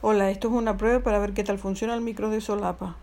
Hola, esto es una prueba para ver qué tal funciona el micro de solapa.